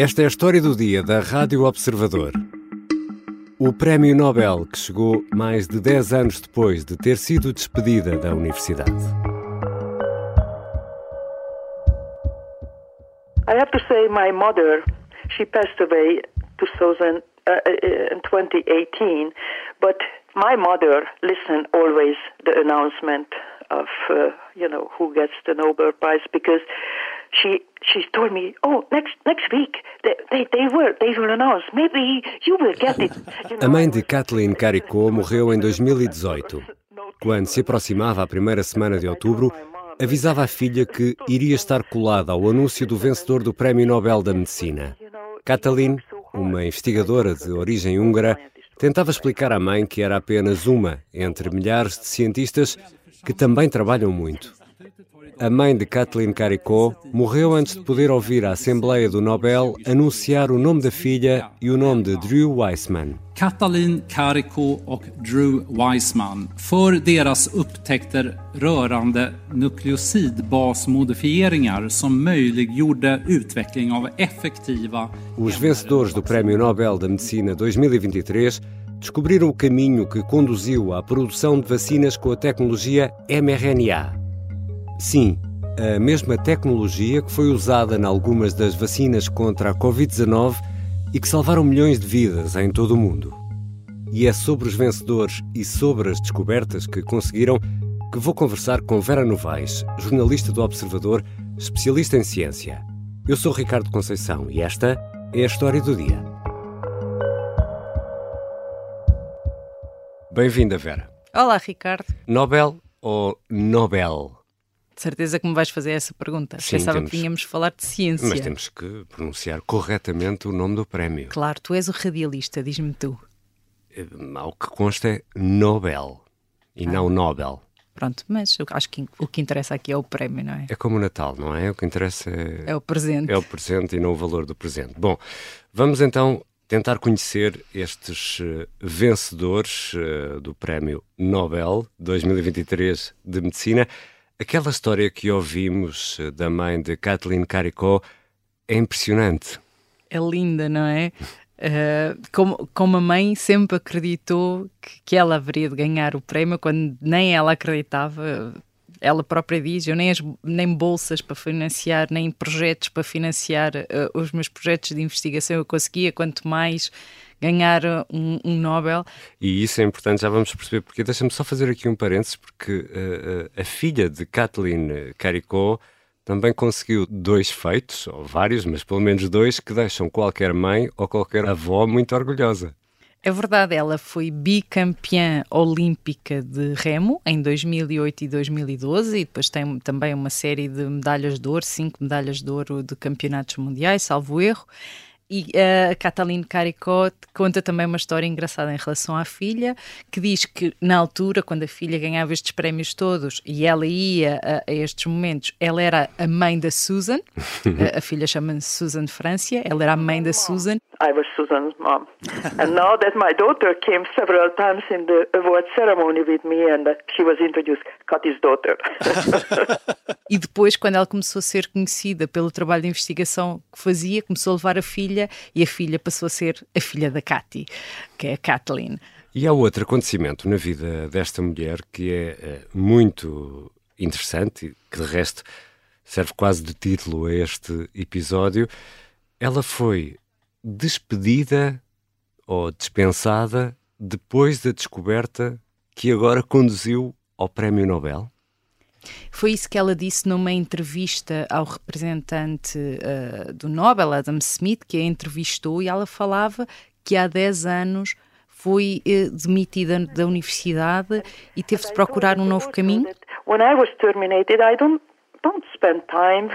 Esta é a história do dia da Rádio Observador. O Prémio Nobel que chegou mais de 10 anos depois de ter sido despedida da universidade. I have to say, my mother, she passed away 2000, uh, in 2018, but my mother listened always the announcement of uh, you know who gets the Nobel Prize because she she told me, oh, next next week they they, they will they will announce maybe you will get it. You know, A mãe de Kathleen Caricot morreu em 2018. Quando se aproximava a primeira semana de outubro, avisava a filha que iria estar colada ao anúncio do vencedor do Prémio Nobel da Medicina. Kathleen, uma investigadora de origem húngara, tentava explicar à mãe que era apenas uma entre milhares de cientistas que também trabalham muito. A mãe de Kathleen Caricot morreu antes de poder ouvir a Assembleia do Nobel anunciar o nome da filha e o nome de Drew Weissman. Katalin Kariko och Drew Weissman för deras upptäckter rörande nukleosidbasmodifieringar som möjliggjorde utveckling av effektiva Os vencedores do Prémio Nobel da Medicina 2023 descobriram o caminho que conduziu à produção de vacinas com a tecnologia mRNA. Sim, a mesma tecnologia que foi usada em algumas das vacinas contra a Covid-19 e que salvaram milhões de vidas em todo o mundo. E é sobre os vencedores e sobre as descobertas que conseguiram que vou conversar com Vera Novaes, jornalista do Observador, especialista em ciência. Eu sou Ricardo Conceição e esta é a história do dia. Bem-vinda, Vera. Olá, Ricardo. Nobel ou Nobel? De certeza que me vais fazer essa pergunta. Sim, Pensava temos. que tínhamos falar de ciência. Mas temos que pronunciar corretamente o nome do prémio. Claro, tu és o radialista, diz-me tu. Eh, Ao que consta é Nobel e Ah. não Nobel. Pronto, mas acho que o que interessa aqui é o prémio, não é? É como o Natal, não é? O que interessa é, É o presente. é o presente e não o valor do presente. Bom, vamos então tentar conhecer estes eh, vencedores eh, do Prémio Nobel 2023 de Medicina. Aquela história que ouvimos eh, da mãe de Kathleen Caricot é impressionante. É linda, não é? Uh, como, como a mãe sempre acreditou que, que ela haveria de ganhar o prémio, quando nem ela acreditava. Ela própria diz: Eu nem, as, nem bolsas para financiar, nem projetos para financiar uh, os meus projetos de investigação eu conseguia, quanto mais ganhar um, um Nobel. E isso é importante, já vamos perceber porque. Deixa-me só fazer aqui um parênteses, porque eh, a filha de Kathleen Caricot também conseguiu dois feitos, ou vários, mas pelo menos dois, que deixam qualquer mãe ou qualquer avó muito orgulhosa. É verdade, ela foi bicampeã olímpica de remo em 2008 e 2012 e depois tem também uma série de medalhas de ouro, cinco medalhas de ouro de campeonatos mundiais, salvo erro. E a Cataline Caricot conta também uma história engraçada em relação à filha, que diz que na altura, quando a filha ganhava estes prémios todos e ela ia a, a estes momentos, ela era a mãe da Susan, a, a filha chama-se Susan Francia, ela era a mãe da Susan I was Susan's mom. and now that my daughter came several times in the award ceremony with me and she was introduced, Kati's daughter. E depois, quando ela começou a ser conhecida pelo trabalho de investigação que fazia, começou a levar a filha e a filha passou a ser a filha da Katy, que é a Kathleen. E há outro acontecimento na vida desta mulher que é eh, muito interessante, que de resto serve quase de título a este episódio. Ela foi despedida ou dispensada depois da descoberta que agora conduziu ao Prémio Nobel. Foi isso que ela disse numa entrevista ao representante uh, do Nobel, Adam Smith, que a entrevistou, e ela falava que há 10 anos foi uh, demitida da universidade e teve de procurar um novo caminho. When I was terminated, I don't don't spend time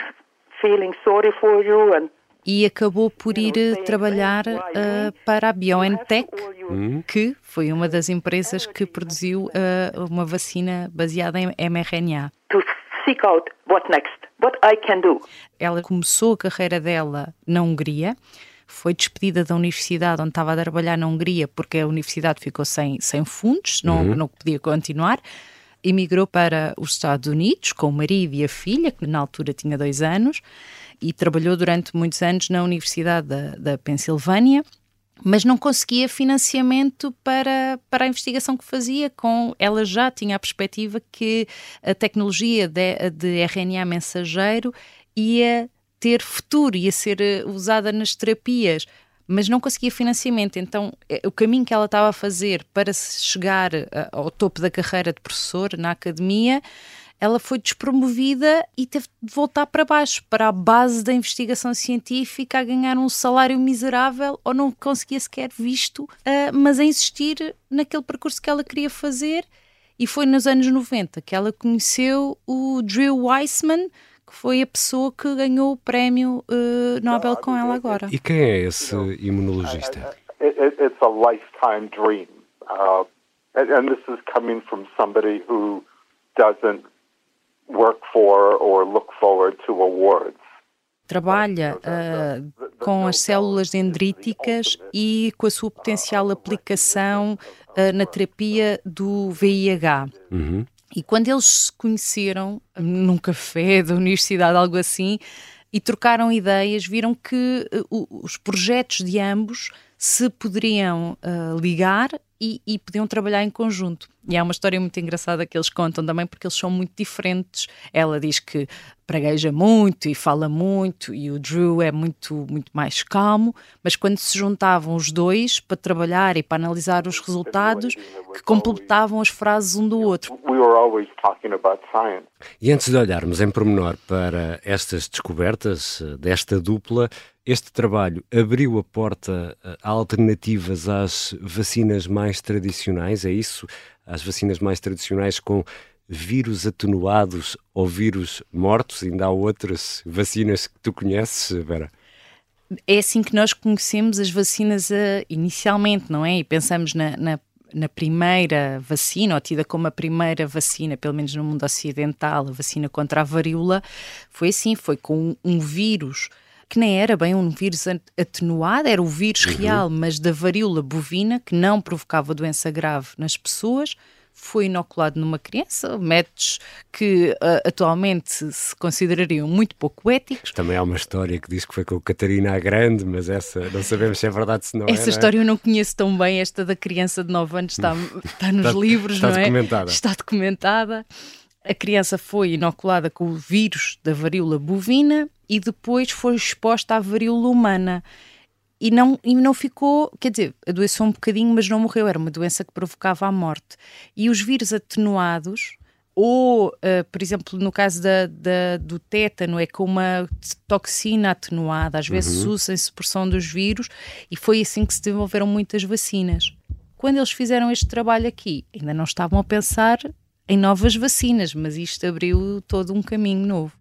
feeling sorry for you and E acabou por ir uh, trabalhar uh, para a BioNTech, que foi uma das empresas que produziu uh, uma vacina baseada em mRNA. to seek out what next, what I can do. Ela começou a carreira dela na Hungria, foi despedida da universidade onde estava a trabalhar na Hungria porque a universidade ficou sem, sem fundos, não, não podia continuar. emigrou para os Estados Unidos com o marido e a filha, que na altura tinha dois anos, e trabalhou durante muitos anos na Universidade da, da Pensilvânia mas não conseguia financiamento para, para a investigação que fazia. Com ela já tinha a perspectiva que a tecnologia de, de RNA mensageiro ia ter futuro, ia ser eh, usada nas terapias, mas não conseguia financiamento. Então, eh, o caminho que ela estava a fazer para chegar eh, ao topo da carreira de professor na academia ela foi despromovida e teve de voltar para baixo, para a base da investigação científica, a ganhar um salário miserável ou não conseguia sequer visto, uh, mas a insistir naquele percurso que ela queria fazer. E foi nos anos 90 que ela conheceu o Drew Weissman, que foi a pessoa que ganhou o prémio uh, Nobel com ela agora. E quem é esse imunologista? It's a lifetime dream. Uh, and this is coming from somebody who doesn't work for or look forward to awards. Trabalha uh, com as células dendríticas e com a sua potencial aplicação uh, na terapia do VIH. Uhum. E quando eles se conheceram num café da universidade, algo assim, e trocaram ideias, viram que uh, os projetos de ambos se poderiam ligar e, e, podiam trabalhar em conjunto. E é uma história muito engraçada que eles contam também, porque eles são muito diferentes. Ela diz que pragueja muito e fala muito, e o Drew é muito, muito mais calmo, mas quando se juntavam os dois para trabalhar e para analisar os resultados, que completavam as frases um do outro. E antes de olharmos em pormenor para estas descobertas eh, desta dupla, este trabalho abriu a porta a alternativas às vacinas mais tradicionais, é isso? Às vacinas mais tradicionais com vírus atenuados ou vírus mortos? Ainda há outras vacinas que tu conheces, Vera? É assim que nós conhecemos as vacinas uh, inicialmente, não é? E pensamos na, na, na, primeira vacina, ou tida como a primeira vacina, pelo menos no mundo ocidental, a vacina contra a varíola, foi assim, foi com um vírus que nem era bem um vírus atenuado, era o vírus uhum. real, mas da varíola bovina, que não provocava doença grave nas pessoas, foi inoculado numa criança, métodos que uh, atualmente se considerariam muito pouco éticos. Também há uma história que diz que foi com Catarina a Grande, mas essa não sabemos se é verdade se não Essa é, história eu não conheço tão bem, esta da criança de 9 anos está, está nos está, livros, está não é? Documentada. Está documentada. A criança foi inoculada com o vírus da varíola bovina e depois foi exposta à varíola humana. E não, e não ficou, quer dizer, adoeceu um bocadinho, mas não morreu. Era uma doença que provocava a morte. E os vírus atenuados, ou, uh, por exemplo, no caso da, da, do tétano, é com uma toxina atenuada, às vezes uhum. usa-se porção dos vírus, e foi assim que se desenvolveram muitas vacinas. Quando eles fizeram este trabalho aqui, ainda não estavam a pensar em novas vacinas, mas isto abriu todo um caminho novo.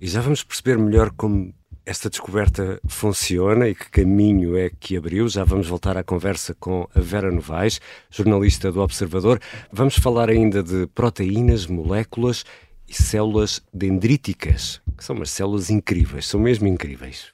E já vamos perceber melhor como esta descoberta funciona e que caminho é que abriu. Já vamos voltar à conversa com a Vera Novaes, jornalista do Observador. Vamos falar ainda de proteínas, moléculas e células dendríticas, que são umas células incríveis, são mesmo incríveis.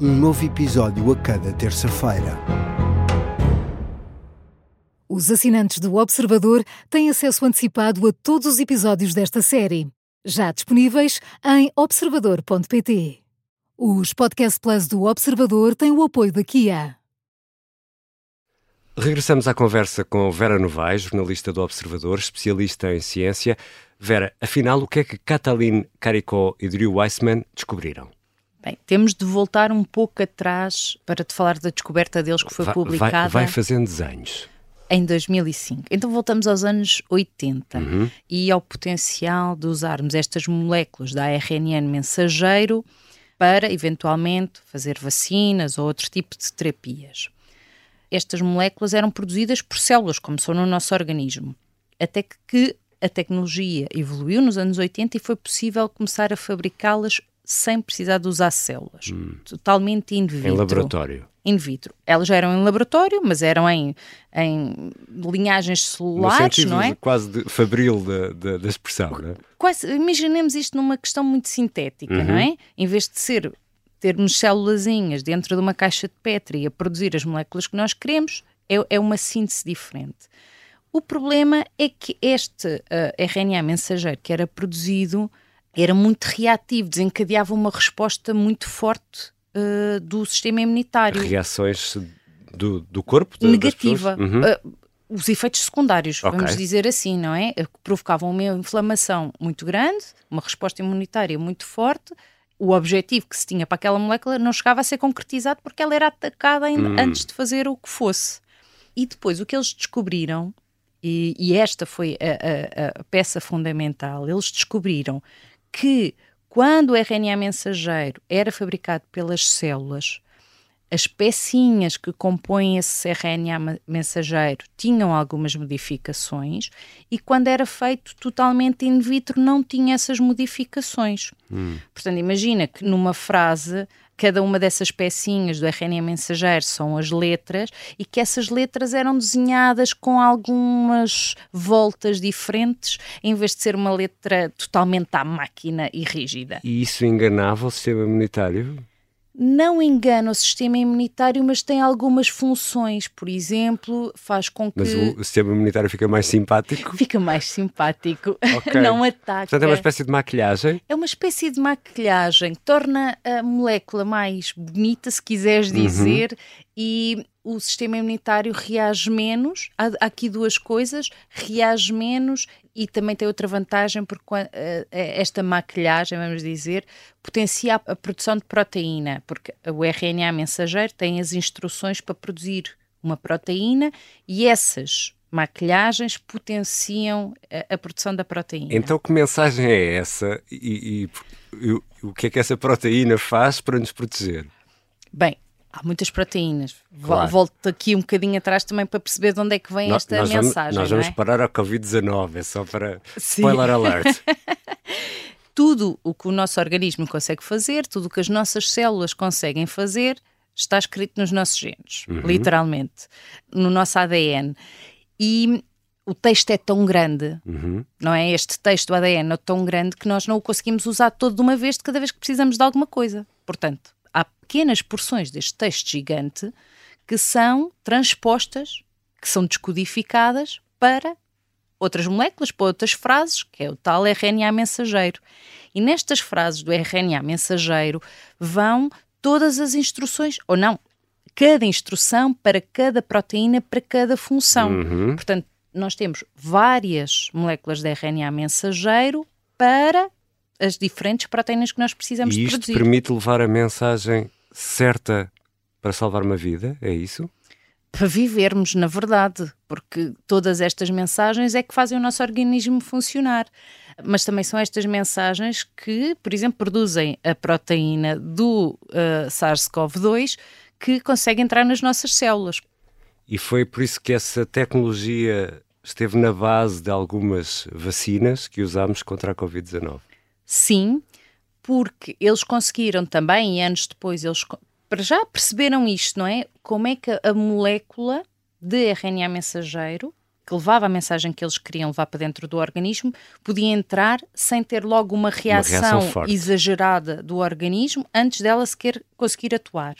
um novo episódio a cada terça-feira. Os assinantes do Observador têm acesso antecipado a todos os episódios desta série, já disponíveis em observador.pt. Os Podcast Plus do Observador têm o apoio da Kia. Regressamos à conversa com Vera Novaes, jornalista do Observador, especialista em ciência. Vera, afinal, o que é que Katalin Karikó e Drew Weissman descobriram? Bem, temos de voltar um pouco atrás para te falar da descoberta deles que foi vai, publicada. Vai, vai fazendo desenhos. Em 2005. Então voltamos aos anos 80 uhum. e ao potencial de usarmos estas moléculas da RNN mensageiro para eventualmente fazer vacinas ou outro tipo de terapias. Estas moléculas eram produzidas por células, como são no nosso organismo, até que a tecnologia evoluiu nos anos 80 e foi possível começar a fabricá-las sem precisar de usar células, hum. totalmente in vitro. Em laboratório. In vitro. Elas eram em laboratório, mas eram em, em linhagens celulares, não é? quase de fabril da, da, da expressão, não é? Quase, imaginemos isto numa questão muito sintética, uhum. não é? Em vez de ser termos célulazinhas dentro de uma caixa de Petri a produzir as moléculas que nós queremos, é, é uma síntese diferente. O problema é que este uh, RNA mensageiro que era produzido era muito reativo, desencadeava uma resposta muito forte uh, do sistema imunitário. Reações do, do corpo? De, Negativa. Uhum. Uh, os efeitos secundários, okay. vamos dizer assim, não é? Provocavam uma inflamação muito grande, uma resposta imunitária muito forte. O objetivo que se tinha para aquela molécula não chegava a ser concretizado porque ela era atacada hum. antes de fazer o que fosse. E depois o que eles descobriram e, e esta foi a, a, a peça fundamental. Eles descobriram que quando o RNA mensageiro era fabricado pelas células, as pecinhas que compõem esse RNA mensageiro tinham algumas modificações e quando era feito totalmente in vitro não tinha essas modificações. Hum. Portanto, imagina que numa frase cada uma dessas pecinhas do RNA mensageiro são as letras e que essas letras eram desenhadas com algumas voltas diferentes, em vez de ser uma letra totalmente à máquina e rígida. E isso enganava o sistema imunitário? Não engana o sistema imunitário, mas tem algumas funções. Por exemplo, faz com que. Mas o sistema imunitário fica mais simpático? Fica mais simpático. Okay. não ataca. Portanto, é uma espécie de maquilhagem? É uma espécie de maquilhagem que torna a molécula mais bonita, se quiseres uhum. dizer, uhum. E o sistema imunitário reage menos. Há aqui duas coisas: reage menos e também tem outra vantagem porque eh, eh, esta maquilhagem, vamos dizer, potencia a produção de proteína, porque o RNA mensageiro tem as instruções para produzir uma proteína e essas maquilhagens potenciam a, a produção da proteína. Então que mensagem é essa e, e, e o que é que essa proteína faz para nos proteger? Bem, Há muitas proteínas. Claro. Volto aqui um bocadinho atrás também para perceber de onde é que vem nós, esta nós mensagem. Vamos, nós vamos é? parar ao Covid-19, é só para Sim. spoiler alert. tudo o que o nosso organismo consegue fazer, tudo o que as nossas células conseguem fazer, está escrito nos nossos genes, uhum. literalmente, no nosso ADN. E o texto é tão grande, uhum. não é? Este texto do ADN é tão grande que nós não o conseguimos usar todo de uma vez de cada vez que precisamos de alguma coisa. Portanto, pequenas porções deste texto gigante que são transpostas, que são descodificadas para outras moléculas, para outras frases, que é o tal RNA mensageiro. E nestas frases do RNA mensageiro vão todas as instruções, ou não, cada instrução para cada proteína, para cada função. Uhum. Portanto, nós temos várias moléculas de RNA mensageiro para as diferentes proteínas que nós precisamos e isto produzir. permite levar a mensagem certa para salvar uma vida, é isso? Para vivermos, na verdade, porque todas estas mensagens é que fazem o nosso organismo funcionar. Mas também são estas mensagens que, por exemplo, produzem a proteína do uh, SARS-CoV-2 que consegue entrar nas nossas células. E foi por isso que essa tecnologia esteve na base de algumas vacinas que usámos contra a Covid-19. Sim, porque eles conseguiram também, e anos depois, eles para já perceberam isto, não é? Como é que a molécula de RNA mensageiro, que levava a mensagem que eles queriam levar para dentro do organismo, podia entrar sem ter logo uma reação, uma reação exagerada do organismo antes dela sequer conseguir atuar.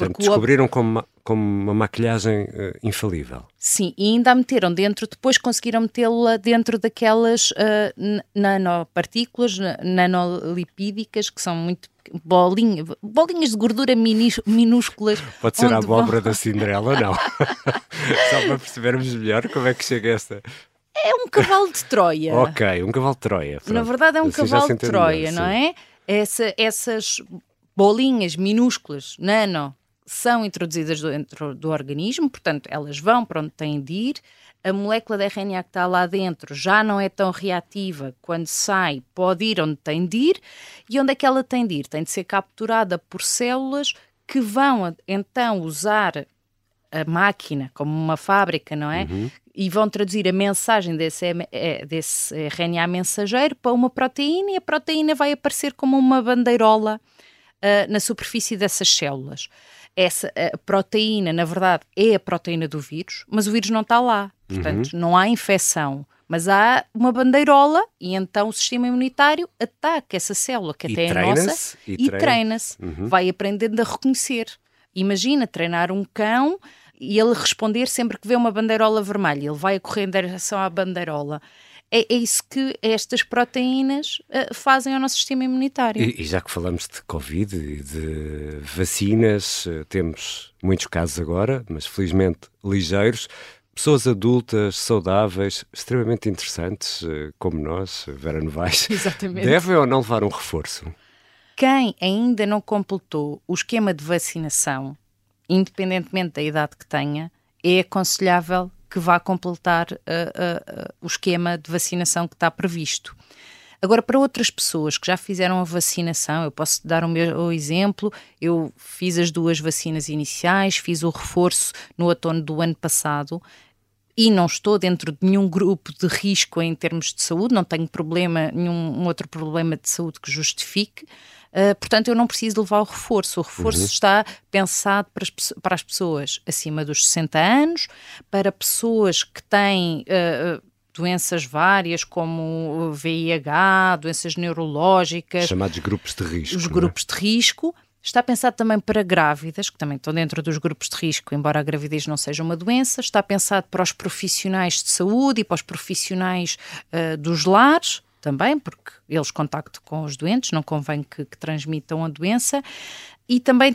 Portanto, Porque descobriram o... como como uma maquilhagem uh, infalível. Sim, e ainda a meteram dentro, depois conseguiram metê-la dentro daquelas uh, nanopartículas, nanolipídicas, que são muito bolinha, bolinhas de gordura minúsculas. Pode ser a abóbora vão... da Cinderela, não? Só para percebermos melhor como é que chega esta. É um cavalo de Troia. ok, um cavalo de Troia. Pronto. Na verdade é um assim cavalo de Troia, melhor, não é? Essa, essas bolinhas minúsculas, nano, são introduzidas dentro do organismo, portanto, elas vão para onde têm de ir. A molécula de RNA que está lá dentro já não é tão reativa, quando sai, pode ir onde tem de ir. E onde é que ela tem de ir? Tem de ser capturada por células que vão então usar a máquina como uma fábrica, não é? Uhum. E vão traduzir a mensagem desse, é, desse RNA mensageiro para uma proteína e a proteína vai aparecer como uma bandeirola uh, na superfície dessas células. Essa proteína, na verdade, é a proteína do vírus, mas o vírus não está lá. Portanto, uhum. não há infecção. Mas há uma bandeirola e então o sistema imunitário ataca essa célula, que e até é nossa, e, e treina-se. Uhum. Vai aprendendo a reconhecer. Imagina treinar um cão e ele responder sempre que vê uma bandeirola vermelha. Ele vai a correr em direção à bandeirola é, é isso que estas proteínas uh, fazem ao nosso sistema imunitário. E, e, já que falamos de Covid e de vacinas, uh, temos muitos casos agora, mas felizmente ligeiros. Pessoas adultas, saudáveis, extremamente interessantes, uh, como nós, Vera Novaes, Exatamente. devem ou não levar um reforço? Quem ainda não completou o esquema de vacinação, independentemente da idade que tenha, é aconselhável que vá completar uh, uh, o esquema de vacinação que está previsto. Agora, para outras pessoas que já fizeram a vacinação, eu posso dar o meu exemplo. Eu fiz as duas vacinas iniciais, fiz o reforço no outono do ano passado e não estou dentro de nenhum grupo de risco em termos de saúde, não tenho problema, nenhum outro problema de saúde que justifique. Uh, portanto, eu não preciso levar o reforço. O reforço uhum. está pensado para as, para as, pessoas acima dos 60 anos, para pessoas que têm. Uh, doenças várias como VIH, doenças neurológicas. Chamados grupos de risco. Os é? grupos de risco. Está pensado também para grávidas, que também estão dentro dos grupos de risco, embora a gravidez não seja uma doença. Está pensado para os profissionais de saúde e para os profissionais uh, dos lares também, porque eles contactam com os doentes, não convém que, que transmitam a doença. E também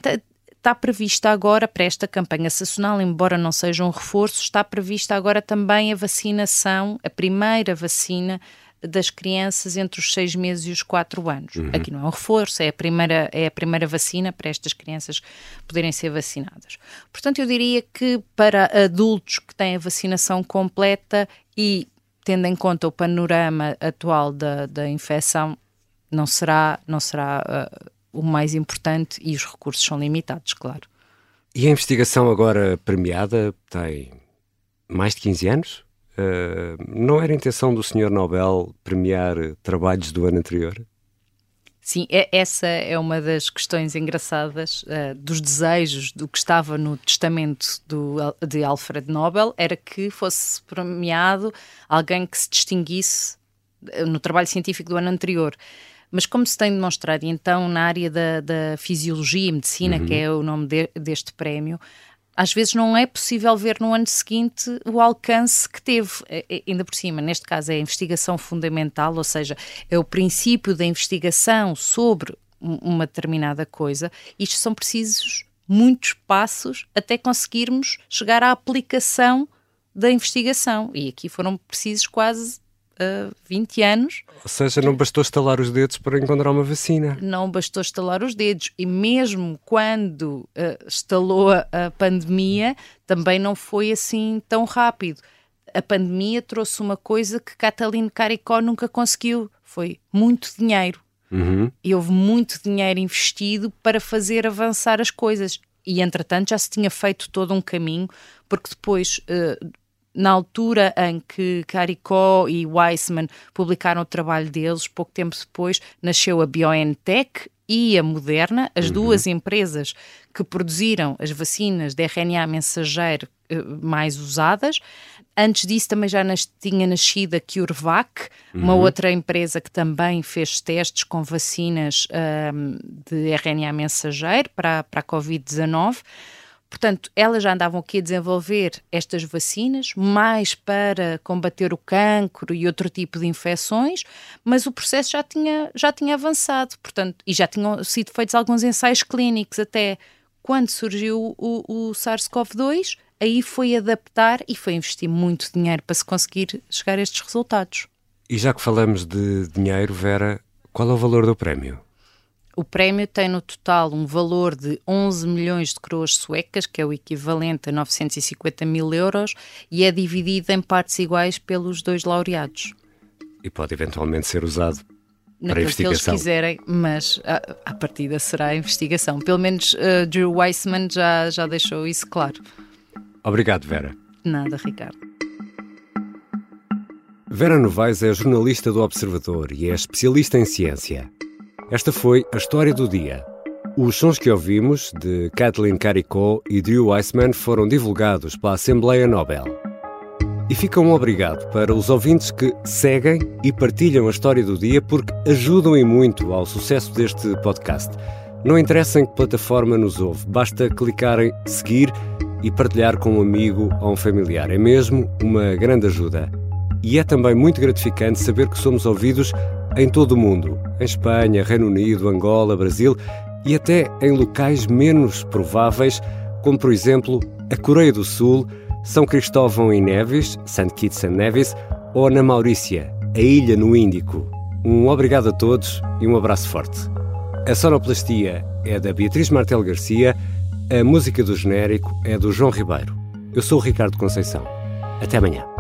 está prevista agora para esta campanha sazonal, embora não seja um reforço, está prevista agora também a vacinação, a primeira vacina das crianças entre os seis meses e os quatro anos. Uhum. Aqui não é um reforço, é a, primeira, é a primeira vacina para estas crianças poderem ser vacinadas. Portanto, eu diria que para adultos que têm a vacinação completa e tendo em conta o panorama atual da, da infecção, não será, não será uh, o mais importante e os recursos são limitados, claro. E a investigação agora premiada tem mais de 15 anos? Uh, não era intenção do Sr. Nobel premiar trabalhos do ano anterior? Sim, é, essa é uma das questões engraçadas uh, dos desejos do que estava no testamento do, de Alfred Nobel, era que fosse premiado alguém que se distinguisse eh, no trabalho científico do ano anterior. Mas como se tem demonstrado, então, na área da, da fisiologia e medicina, uhum. que é o nome de, deste prémio, às vezes não é possível ver no ano seguinte o alcance que teve. É, é, ainda por cima, neste caso, é a investigação fundamental, ou seja, é o princípio da investigação sobre uma determinada coisa. Isto são precisos muitos passos até conseguirmos chegar à aplicação da investigação. E aqui foram precisos quase uh, 20 anos. Ou seja, não bastou estalar os dedos para encontrar uma vacina. Não bastou estalar os dedos. E mesmo quando uh, estalou a, pandemia, também não foi assim tão rápido. A pandemia trouxe uma coisa que Catalino Caricó nunca conseguiu. Foi muito dinheiro. Uhum. E houve muito dinheiro investido para fazer avançar as coisas. E, entretanto, já se tinha feito todo um caminho, porque depois, uh, na altura em que Caricó e Weissman publicaram o trabalho deles, pouco tempo depois nasceu a BioNTech e a Moderna, as uhum. duas empresas que produziram as vacinas de RNA mensageiro eh, mais usadas. Antes disso também já nas, tinha nascido a CureVac, uhum. uma outra empresa que também fez testes com vacinas um, de RNA mensageiro para, para a Covid-19. Portanto, elas já andavam aqui a desenvolver estas vacinas, mais para combater o cancro e outro tipo de infecções, mas o processo já tinha, já tinha avançado, portanto, e já tinham sido feitos alguns ensaios clínicos até quando surgiu o, o SARS-CoV-2, aí foi adaptar e foi investir muito dinheiro para se conseguir chegar a estes resultados. E já que falamos de dinheiro, Vera, qual é o valor do prémio? O prémio tem no total um valor de 11 milhões de coroas suecas, que é o equivalente a 950 mil euros, e é dividido em partes iguais pelos dois laureados. E pode eventualmente ser usado para que eles quiserem, mas a, a partida será a investigação. Pelo menos uh, Drew Weissman já, já deixou isso claro. Obrigado, Vera. Nada, Ricardo. Vera Novaes é jornalista do Observador e é especialista em ciência. Esta foi a história do dia. Os sons que ouvimos, de Kathleen Caricó e Drew Weissman, foram divulgados pela Assembleia Nobel. E fica um obrigado para os ouvintes que seguem e partilham a história do dia porque ajudam e muito ao sucesso deste podcast. Não interessa em que plataforma nos ouve, basta clicar em seguir e partilhar com um amigo ou um familiar. É mesmo uma grande ajuda. E é também muito gratificante saber que somos ouvidos em todo o mundo em Espanha, Reino Unido, Angola, Brasil e até em locais menos prováveis, como por exemplo a Coreia do Sul, São Cristóvão e Neves, St. Kitts and Nevis, ou na Maurícia, a ilha no Índico. Um obrigado a todos e um abraço forte. A sonoplastia é da Beatriz Martel Garcia, a música do genérico é do João Ribeiro. Eu sou o Ricardo Conceição. Até amanhã.